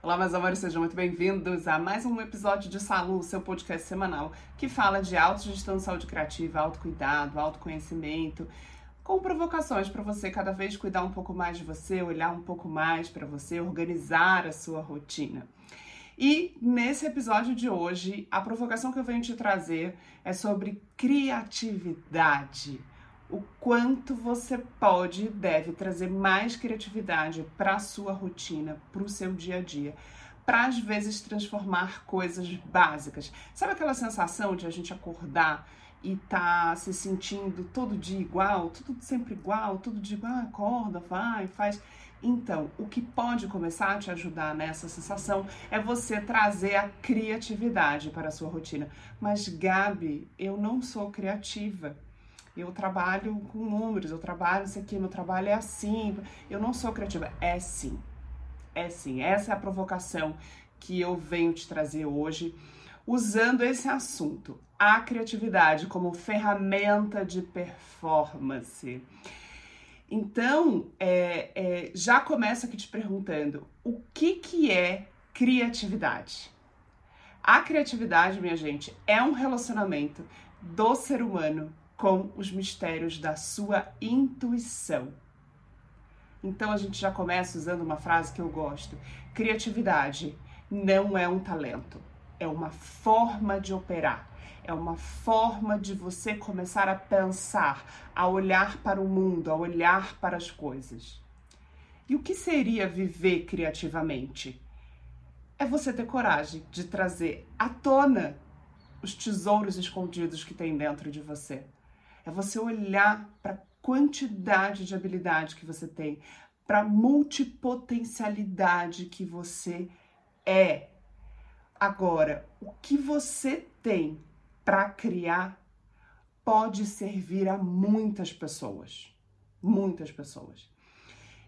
Olá, meus amores, sejam muito bem-vindos a mais um episódio de Salu, seu podcast semanal que fala de autogestão, saúde criativa, autocuidado, autoconhecimento, com provocações para você cada vez cuidar um pouco mais de você, olhar um pouco mais para você, organizar a sua rotina. E nesse episódio de hoje, a provocação que eu venho te trazer é sobre criatividade o quanto você pode e deve trazer mais criatividade para a sua rotina, para o seu dia a dia, para às vezes transformar coisas básicas. Sabe aquela sensação de a gente acordar e tá se sentindo todo dia igual, tudo sempre igual, todo dia igual, ah, acorda, vai, faz. Então, o que pode começar a te ajudar nessa sensação é você trazer a criatividade para a sua rotina. Mas, Gabi, eu não sou criativa eu trabalho com números, eu trabalho isso aqui, meu trabalho é assim, eu não sou criativa. É sim, é sim. Essa é a provocação que eu venho te trazer hoje, usando esse assunto, a criatividade como ferramenta de performance. Então, é, é, já começo aqui te perguntando, o que, que é criatividade? A criatividade, minha gente, é um relacionamento do ser humano com os mistérios da sua intuição. Então a gente já começa usando uma frase que eu gosto: criatividade não é um talento, é uma forma de operar, é uma forma de você começar a pensar, a olhar para o mundo, a olhar para as coisas. E o que seria viver criativamente? É você ter coragem de trazer à tona os tesouros escondidos que tem dentro de você é você olhar para a quantidade de habilidade que você tem, para a multipotencialidade que você é. Agora, o que você tem para criar pode servir a muitas pessoas. Muitas pessoas.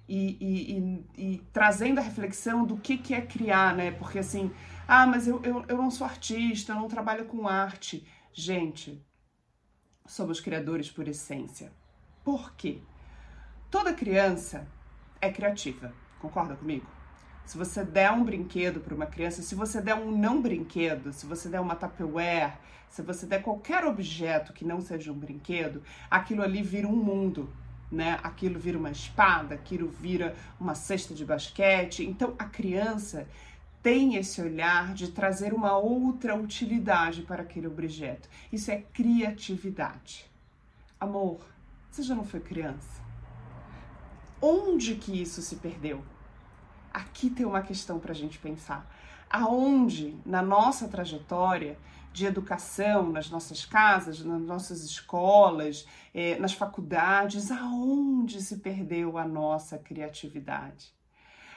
E, e, e, e, trazendo a reflexão do que, que é criar, né? Porque assim, ah, mas eu, eu, eu não sou artista, eu não trabalho com arte. Gente, somos criadores por essência. Por quê? Toda criança é criativa, concorda comigo? Se você der um brinquedo para uma criança, se você der um não brinquedo, se você der uma Tupperware, se você der qualquer objeto que não seja um brinquedo, aquilo ali vira um mundo, né? Aquilo vira uma espada, aquilo vira uma cesta de basquete. Então a criança tem esse olhar de trazer uma outra utilidade para aquele objeto. Isso é criatividade. Amor, você já não foi criança? Onde que isso se perdeu? Aqui tem uma questão para a gente pensar. Aonde na nossa trajetória de educação, nas nossas casas, nas nossas escolas, eh, nas faculdades, aonde se perdeu a nossa criatividade?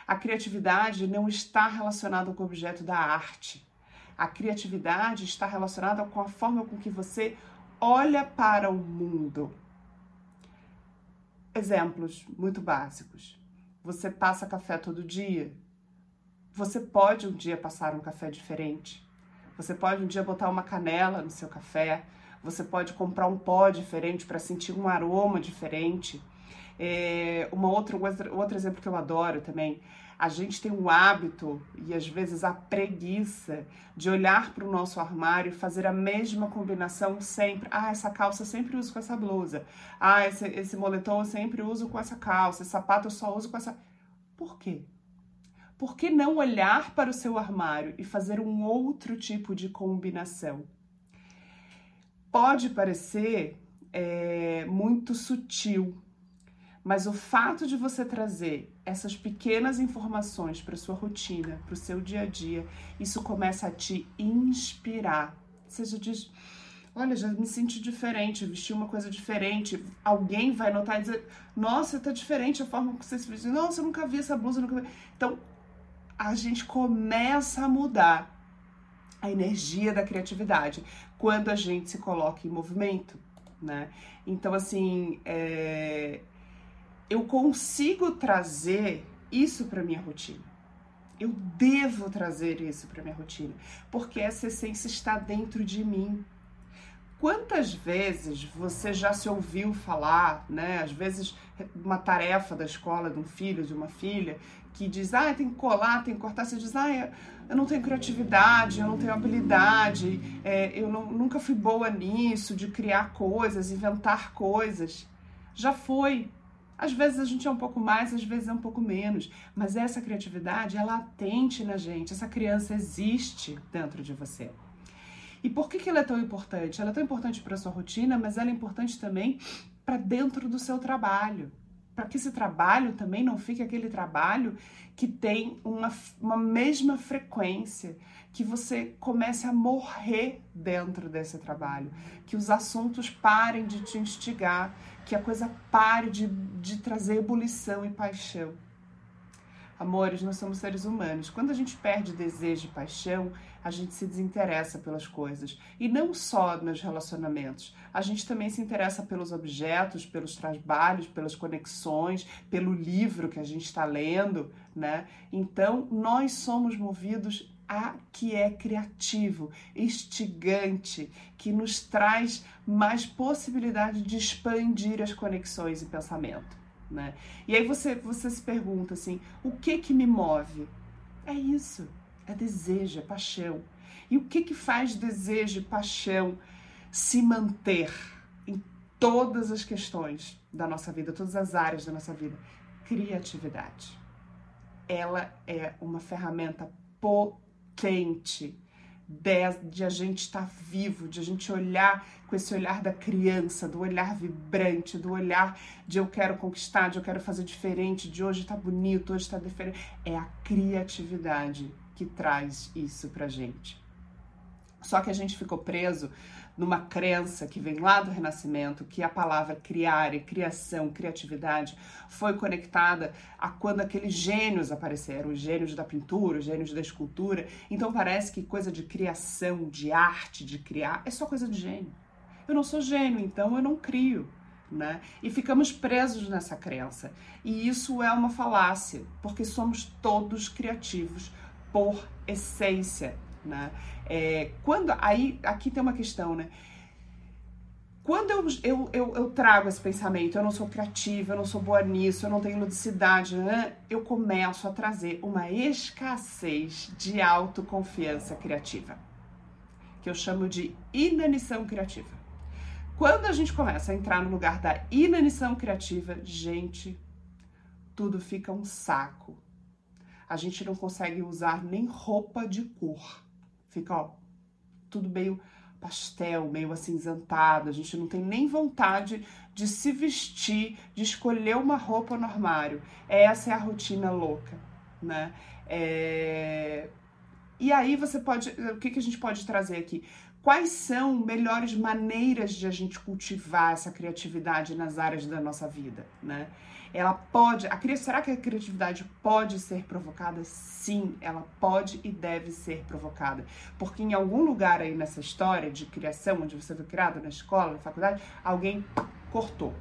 A criatividade não está relacionada com o objeto da arte. A criatividade está relacionada com a forma com que você olha para o mundo. Exemplos muito básicos. Você passa café todo dia. Você pode um dia passar um café diferente. Você pode um dia botar uma canela no seu café. Você pode comprar um pó diferente para sentir um aroma diferente. É, uma outra, outro exemplo que eu adoro também, a gente tem o hábito e às vezes a preguiça de olhar para o nosso armário e fazer a mesma combinação sempre. Ah, essa calça eu sempre uso com essa blusa. Ah, esse, esse moletom eu sempre uso com essa calça. Esse sapato eu só uso com essa. Por quê? Por que não olhar para o seu armário e fazer um outro tipo de combinação? Pode parecer é, muito sutil, mas o fato de você trazer essas pequenas informações para sua rotina, para o seu dia a dia, isso começa a te inspirar. Você já diz, olha, já me senti diferente, vesti uma coisa diferente. Alguém vai notar e dizer, nossa, tá diferente a forma que você se vestiu. Nossa, eu nunca vi essa blusa, nunca vi. Então, a gente começa a mudar a energia da criatividade quando a gente se coloca em movimento, né? Então, assim, é, eu consigo trazer isso para minha rotina. Eu devo trazer isso para minha rotina, porque essa essência está dentro de mim. Quantas vezes você já se ouviu falar, né? Às vezes, uma tarefa da escola de um filho, de uma filha, que diz, ah, tem que colar, tem que cortar. Você diz, ah, eu não tenho criatividade, eu não tenho habilidade, é, eu não, nunca fui boa nisso, de criar coisas, inventar coisas. Já foi. Às vezes a gente é um pouco mais, às vezes é um pouco menos. Mas essa criatividade é latente na gente. Essa criança existe dentro de você. E por que, que ela é tão importante? Ela é tão importante para a sua rotina, mas ela é importante também para dentro do seu trabalho. Para que esse trabalho também não fique aquele trabalho que tem uma, uma mesma frequência, que você comece a morrer dentro desse trabalho, que os assuntos parem de te instigar, que a coisa pare de, de trazer ebulição e paixão. Amores, nós somos seres humanos. Quando a gente perde desejo e paixão, a gente se desinteressa pelas coisas. E não só nos relacionamentos. A gente também se interessa pelos objetos, pelos trabalhos, pelas conexões, pelo livro que a gente está lendo, né? Então, nós somos movidos a que é criativo, instigante, que nos traz mais possibilidade de expandir as conexões e pensamento né? E aí você, você se pergunta assim, o que que me move? É isso, é desejo, é paixão. E o que que faz desejo e paixão se manter em todas as questões da nossa vida, todas as áreas da nossa vida? Criatividade. Ela é uma ferramenta potente de, de a gente estar vivo, de a gente olhar com esse olhar da criança, do olhar vibrante, do olhar de eu quero conquistar, de eu quero fazer diferente, de hoje tá bonito, hoje tá diferente. É a criatividade que traz isso pra gente. Só que a gente ficou preso numa crença que vem lá do Renascimento, que a palavra criar e criação, criatividade, foi conectada a quando aqueles gênios apareceram, os gênios da pintura, os gênios da escultura. Então parece que coisa de criação, de arte, de criar, é só coisa de gênio. Eu não sou gênio, então eu não crio. Né? E ficamos presos nessa crença. E isso é uma falácia, porque somos todos criativos por essência né? É, quando aí aqui tem uma questão, né? Quando eu, eu, eu, eu, trago esse pensamento, eu não sou criativa, eu não sou boa nisso, eu não tenho ludicidade, né? eu começo a trazer uma escassez de autoconfiança criativa, que eu chamo de inanição criativa. Quando a gente começa a entrar no lugar da inanição criativa, gente, tudo fica um saco. A gente não consegue usar nem roupa de cor. Fica, ó, tudo meio pastel, meio acinzentado. A gente não tem nem vontade de se vestir, de escolher uma roupa no armário. Essa é a rotina louca, né? É... E aí você pode, o que, que a gente pode trazer aqui? Quais são melhores maneiras de a gente cultivar essa criatividade nas áreas da nossa vida, né? Ela pode, a, será que a criatividade pode ser provocada? Sim, ela pode e deve ser provocada. Porque em algum lugar aí nessa história de criação, onde você foi criado, na escola, na faculdade, alguém cortou.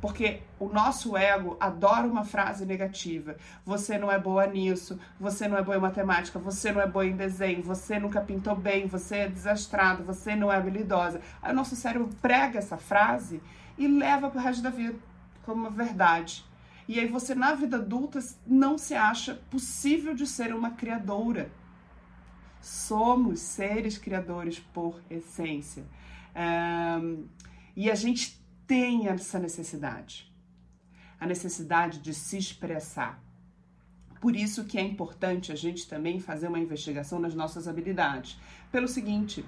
Porque o nosso ego adora uma frase negativa. Você não é boa nisso, você não é boa em matemática, você não é boa em desenho, você nunca pintou bem, você é desastrado, você não é habilidosa. Aí o nosso cérebro prega essa frase e leva para o resto da vida como uma verdade. E aí você, na vida adulta, não se acha possível de ser uma criadora. Somos seres criadores por essência. Um, e a gente tem essa necessidade. A necessidade de se expressar. Por isso que é importante a gente também fazer uma investigação nas nossas habilidades. Pelo seguinte,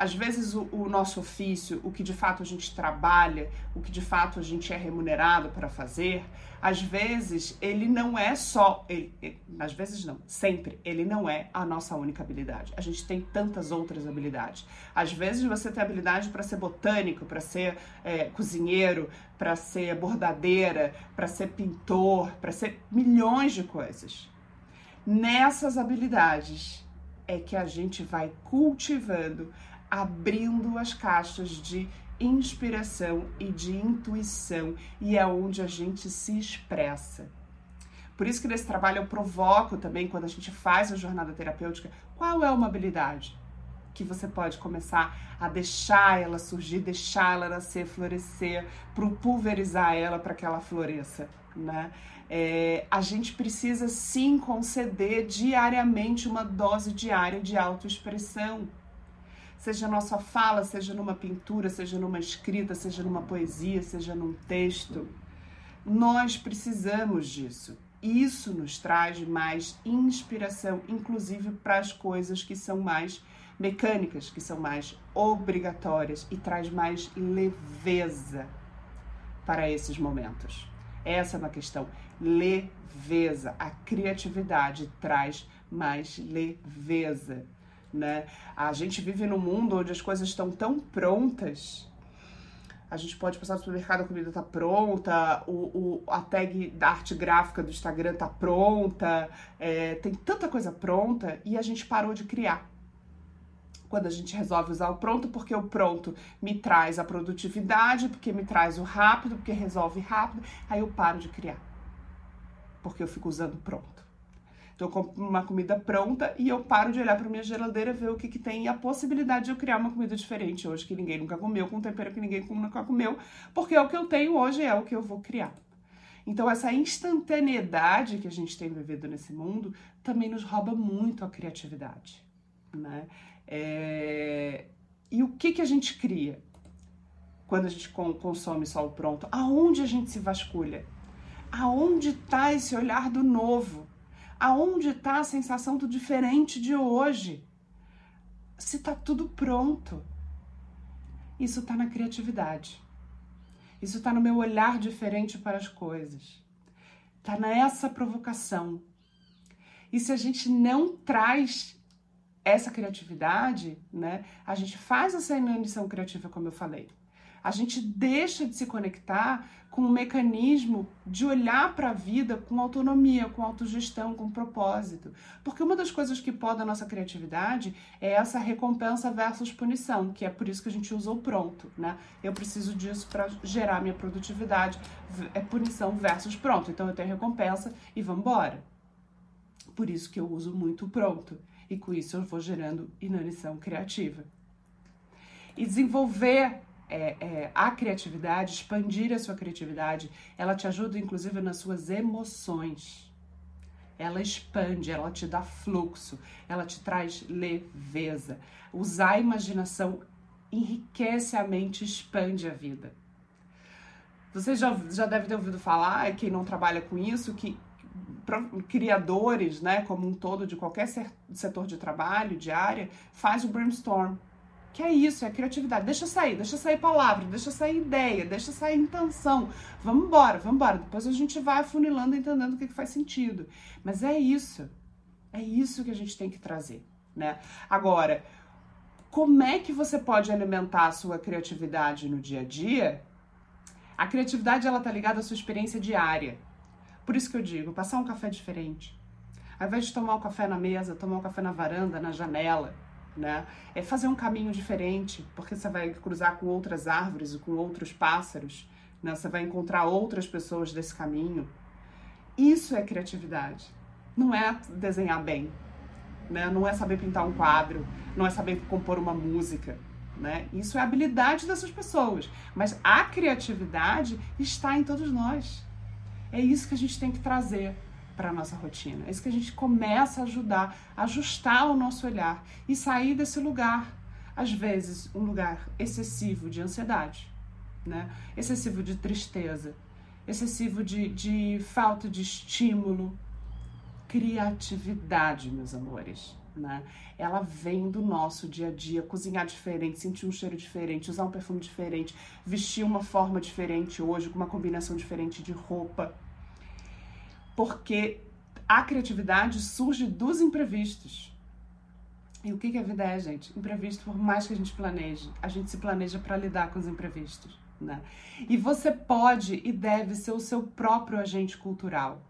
às vezes o, o, nosso ofício, o que de fato a gente trabalha, o que de fato a gente é remunerado para fazer, às vezes ele não é só, ele, às vezes não, sempre, ele não é a nossa única habilidade. A gente tem tantas outras habilidades. Às vezes você tem habilidade para ser botânico, para ser é, cozinheiro, para ser bordadeira, para ser pintor, para ser milhões de coisas. Nessas habilidades é que a gente vai cultivando abrindo as caixas de inspiração e de intuição, e é onde a gente se expressa. Por isso que nesse trabalho eu provoco também, quando a gente faz a jornada terapêutica, qual é uma habilidade? que você pode começar a deixar ela surgir, deixar ela nascer, florescer, pulverizar ela para que ela floresça, né? É, a gente precisa sim conceder diariamente uma dose diária de autoexpressão. Seja na sua fala, seja numa pintura, seja numa escrita, seja numa poesia, seja num texto. Nós precisamos disso. Isso nos traz mais inspiração, inclusive para as coisas que são mais mecânicas, que são mais obrigatórias e traz mais leveza para esses momentos. Essa é uma questão. Leveza. A criatividade traz mais leveza. Né? A gente vive num mundo onde as coisas estão tão prontas. A gente pode passar no supermercado, a comida tá pronta, o, o, a tag da arte gráfica do Instagram tá pronta, é, tem tanta coisa pronta e a gente parou de criar quando a gente resolve usar o pronto, porque o pronto me traz a produtividade, porque me traz o rápido, porque resolve rápido, aí eu paro de criar. Porque eu fico usando pronto. Então eu compro uma comida pronta e eu paro de olhar para minha geladeira, ver o que, que tem e a possibilidade de eu criar uma comida diferente hoje que ninguém nunca comeu, com um tempero que ninguém nunca comeu, porque é o que eu tenho hoje, é o que eu vou criar. Então, essa instantaneidade que a gente tem vivido nesse mundo também nos rouba muito a criatividade, né? É... E o que, que a gente cria quando a gente consome só o pronto? Aonde a gente se vasculha? Aonde está esse olhar do novo? Aonde está a sensação do diferente de hoje? Se está tudo pronto. Isso está na criatividade. Isso está no meu olhar diferente para as coisas. Está nessa provocação. E se a gente não traz essa criatividade, né, a gente faz essa inanição criativa, como eu falei. A gente deixa de se conectar com um mecanismo de olhar para a vida com autonomia, com autogestão, com propósito. Porque uma das coisas que pode a nossa criatividade é essa recompensa versus punição, que é por isso que a gente usa o pronto, né? Eu preciso disso para gerar minha produtividade. É punição versus pronto. Então eu tenho recompensa e vamos embora. Por isso que eu uso muito o pronto e com isso eu vou gerando inanição criativa. E desenvolver é, é, a criatividade, expandir a sua criatividade, ela te ajuda inclusive nas suas emoções. Ela expande, ela te dá fluxo, ela te traz leveza. Usar a imaginação enriquece a mente, expande a vida. Você já, já deve ter ouvido falar, quem não trabalha com isso, que criadores, né, como um todo, de qualquer setor de trabalho, de área, faz o brainstorm. Que é isso, é criatividade. Deixa sair, deixa sair palavra, deixa sair ideia, deixa sair intenção. Vamos embora, vamos embora. Depois a gente vai afunilando, entendendo o que, que faz sentido. Mas é isso. É isso que a gente tem que trazer, né? Agora, como é que você pode alimentar a sua criatividade no dia a dia? A criatividade ela tá ligada à sua experiência diária. Por isso que eu digo, passar um café diferente. Ao invés de tomar o um café na mesa, tomar um café na varanda, na janela, né? É fazer um caminho diferente, porque você vai cruzar com outras árvores e com outros pássaros, né? Você vai encontrar outras pessoas desse caminho. Isso é criatividade. Não é desenhar bem, né? Não é saber pintar um quadro, não é saber compor uma música, né? Isso é habilidade dessas pessoas, mas a criatividade está em todos nós. É isso que a gente tem que trazer para a nossa rotina. É isso que a gente começa a ajudar, ajustar o nosso olhar e sair desse lugar, às vezes, um lugar excessivo de ansiedade, né? excessivo de tristeza, excessivo de, de falta de estímulo. Criatividade, meus amores. Né? Ela vem do nosso dia a dia, cozinhar diferente, sentir um cheiro diferente, usar um perfume diferente, vestir uma forma diferente hoje, com uma combinação diferente de roupa. Porque a criatividade surge dos imprevistos. E o que, que a vida é, gente? Imprevisto, por mais que a gente planeje, a gente se planeja para lidar com os imprevistos. Né? E você pode e deve ser o seu próprio agente cultural.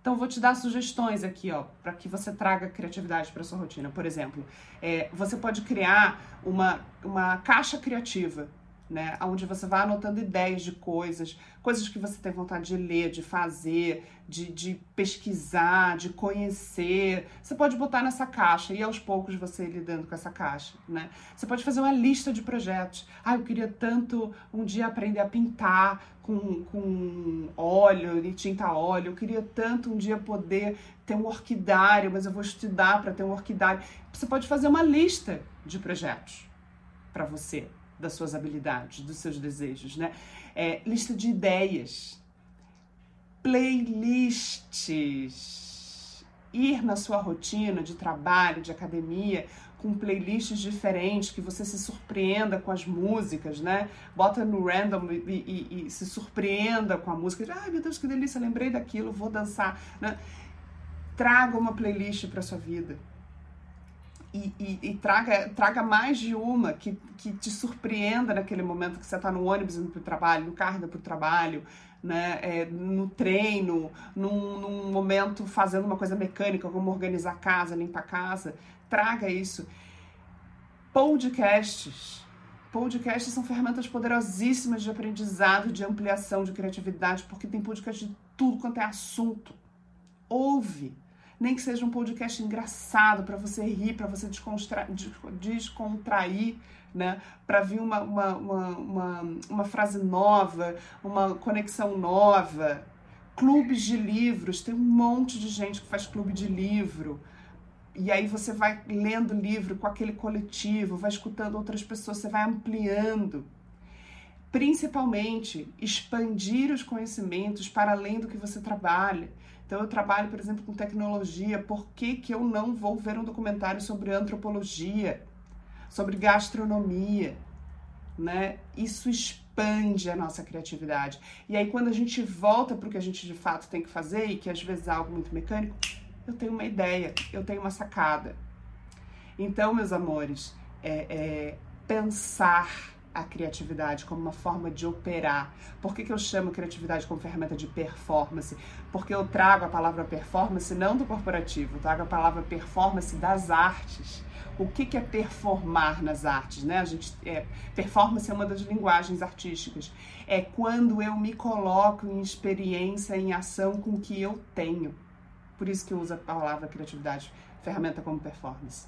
Então, vou te dar sugestões aqui, ó, para que você traga criatividade para sua rotina. Por exemplo, é, você pode criar uma, uma caixa criativa né? Onde você vai anotando ideias de coisas, coisas que você tem vontade de ler, de fazer, de, de pesquisar, de conhecer. Você pode botar nessa caixa e aos poucos você lidando com essa caixa, né? Você pode fazer uma lista de projetos. Ah, eu queria tanto um dia aprender a pintar com, com óleo e tinta óleo. Eu queria tanto um dia poder ter um orquidário, mas eu vou estudar para ter um orquidário. Você pode fazer uma lista de projetos para você, das suas habilidades, dos seus desejos, né? É, lista de ideias, playlists, ir na sua rotina de trabalho, de academia, com playlists diferentes, que você se surpreenda com as músicas, né? Bota no random e, e, e se surpreenda com a música. Ai, meu Deus, que delícia, lembrei daquilo, vou dançar. Né? Traga uma playlist para sua vida e, e, e, traga, traga mais de uma que, que te surpreenda naquele momento que você está no ônibus indo para o trabalho, no carro para o trabalho, né, é, no treino, num, num, momento fazendo uma coisa mecânica, como organizar a casa, limpar a casa. Traga isso. Podcasts. Podcasts são ferramentas poderosíssimas de aprendizado, de ampliação, de criatividade, porque tem podcast de tudo quanto é assunto. Ouve nem que seja um podcast engraçado para você rir, para você descontrair, né? Para vir uma, uma, uma, uma, uma frase nova, uma conexão nova. Clubes de livros, tem um monte de gente que faz clube de livro. E aí você vai lendo livro com aquele coletivo, vai escutando outras pessoas, você vai ampliando. Principalmente, expandir os conhecimentos para além do que você trabalha. Então, eu trabalho, por exemplo, com tecnologia. Por que, que eu não vou ver um documentário sobre antropologia, sobre gastronomia? Né? Isso expande a nossa criatividade. E aí, quando a gente volta para o que a gente de fato tem que fazer, e que às vezes é algo muito mecânico, eu tenho uma ideia, eu tenho uma sacada. Então, meus amores, é, é pensar a criatividade como uma forma de operar. Por que, que eu chamo criatividade como ferramenta de performance? Porque eu trago a palavra performance não do corporativo, eu trago a palavra performance das artes. O que, que é performar nas artes? Né? A gente, é, performance é uma das linguagens artísticas. É quando eu me coloco em experiência, em ação com o que eu tenho. Por isso que eu uso a palavra criatividade, ferramenta como performance.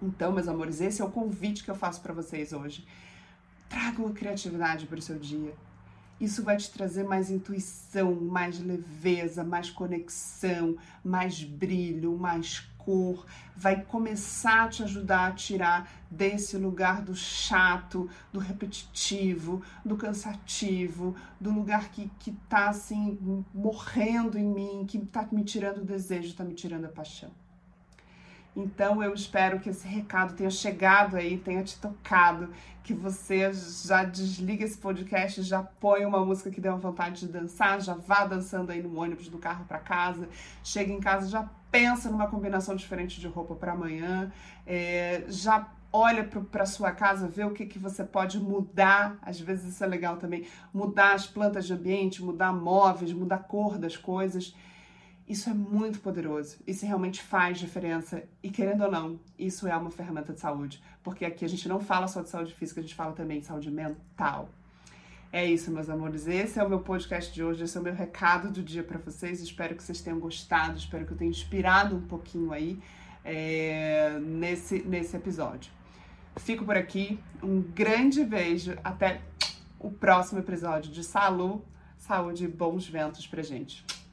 Então, meus amores, esse é o convite que eu faço para vocês hoje. Traga uma criatividade para o seu dia. Isso vai te trazer mais intuição, mais leveza, mais conexão, mais brilho, mais cor. Vai começar a te ajudar a tirar desse lugar do chato, do repetitivo, do cansativo, do lugar que, que tá assim morrendo em mim, que tá me tirando o desejo, tá me tirando a paixão. Então eu espero que esse recado tenha chegado aí, tenha te tocado, que você já desliga esse podcast, já põe uma música que dê uma vontade de dançar, já vá dançando aí no ônibus do carro para casa, chega em casa, já pensa numa combinação diferente de roupa para amanhã, é, já olha para sua casa, vê o que, que você pode mudar. Às vezes isso é legal também, mudar as plantas de ambiente, mudar móveis, mudar a cor das coisas. Isso é muito poderoso. Isso realmente faz diferença. E querendo ou não, isso é uma ferramenta de saúde. Porque aqui a gente não fala só de saúde física, a gente fala também de saúde mental. É isso, meus amores. Esse é o meu podcast de hoje. Esse é o meu recado do dia para vocês. Espero que vocês tenham gostado. Espero que eu tenha inspirado um pouquinho aí é, nesse, nesse episódio. Fico por aqui. Um grande beijo. Até o próximo episódio de Salu, Saúde e bons ventos pra gente.